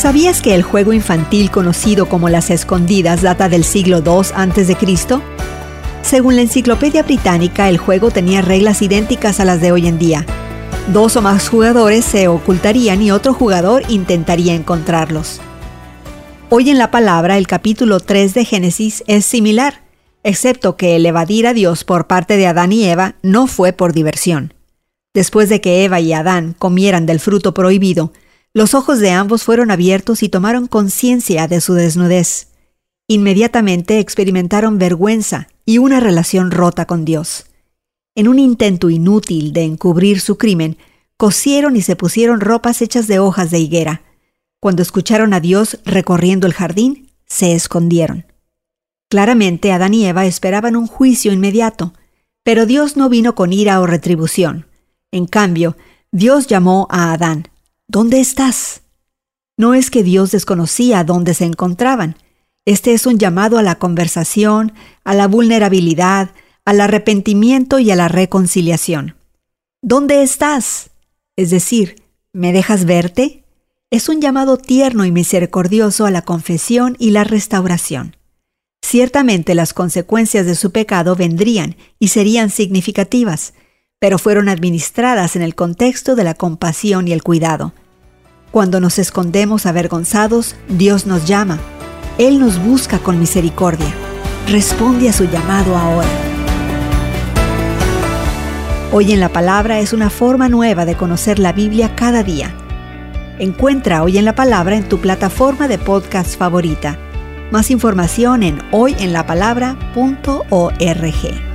¿Sabías que el juego infantil conocido como las escondidas data del siglo II a.C.? Según la Enciclopedia Británica, el juego tenía reglas idénticas a las de hoy en día. Dos o más jugadores se ocultarían y otro jugador intentaría encontrarlos. Hoy en la palabra, el capítulo 3 de Génesis es similar, excepto que el evadir a Dios por parte de Adán y Eva no fue por diversión. Después de que Eva y Adán comieran del fruto prohibido, los ojos de ambos fueron abiertos y tomaron conciencia de su desnudez. Inmediatamente experimentaron vergüenza y una relación rota con Dios. En un intento inútil de encubrir su crimen, cosieron y se pusieron ropas hechas de hojas de higuera. Cuando escucharon a Dios recorriendo el jardín, se escondieron. Claramente Adán y Eva esperaban un juicio inmediato, pero Dios no vino con ira o retribución. En cambio, Dios llamó a Adán. ¿Dónde estás? No es que Dios desconocía dónde se encontraban. Este es un llamado a la conversación, a la vulnerabilidad, al arrepentimiento y a la reconciliación. ¿Dónde estás? Es decir, ¿me dejas verte? Es un llamado tierno y misericordioso a la confesión y la restauración. Ciertamente las consecuencias de su pecado vendrían y serían significativas, pero fueron administradas en el contexto de la compasión y el cuidado. Cuando nos escondemos avergonzados, Dios nos llama. Él nos busca con misericordia. Responde a su llamado ahora. Hoy en la Palabra es una forma nueva de conocer la Biblia cada día. Encuentra Hoy en la Palabra en tu plataforma de podcast favorita. Más información en hoyenlapalabra.org.